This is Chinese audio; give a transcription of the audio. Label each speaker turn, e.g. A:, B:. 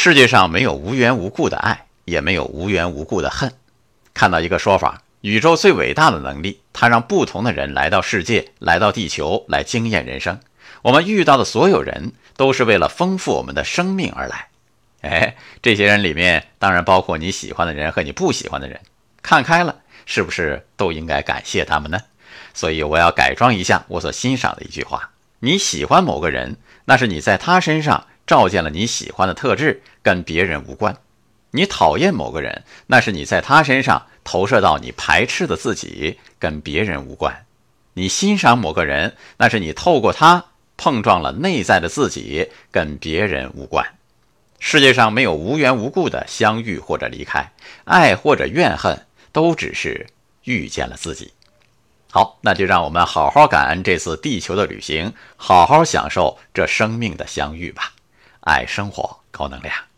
A: 世界上没有无缘无故的爱，也没有无缘无故的恨。看到一个说法，宇宙最伟大的能力，它让不同的人来到世界，来到地球，来经验人生。我们遇到的所有人，都是为了丰富我们的生命而来。哎，这些人里面，当然包括你喜欢的人和你不喜欢的人。看开了，是不是都应该感谢他们呢？所以我要改装一下我所欣赏的一句话：你喜欢某个人，那是你在他身上。照见了你喜欢的特质，跟别人无关；你讨厌某个人，那是你在他身上投射到你排斥的自己，跟别人无关；你欣赏某个人，那是你透过他碰撞了内在的自己，跟别人无关。世界上没有无缘无故的相遇或者离开，爱或者怨恨，都只是遇见了自己。好，那就让我们好好感恩这次地球的旅行，好好享受这生命的相遇吧。爱生活，高能量。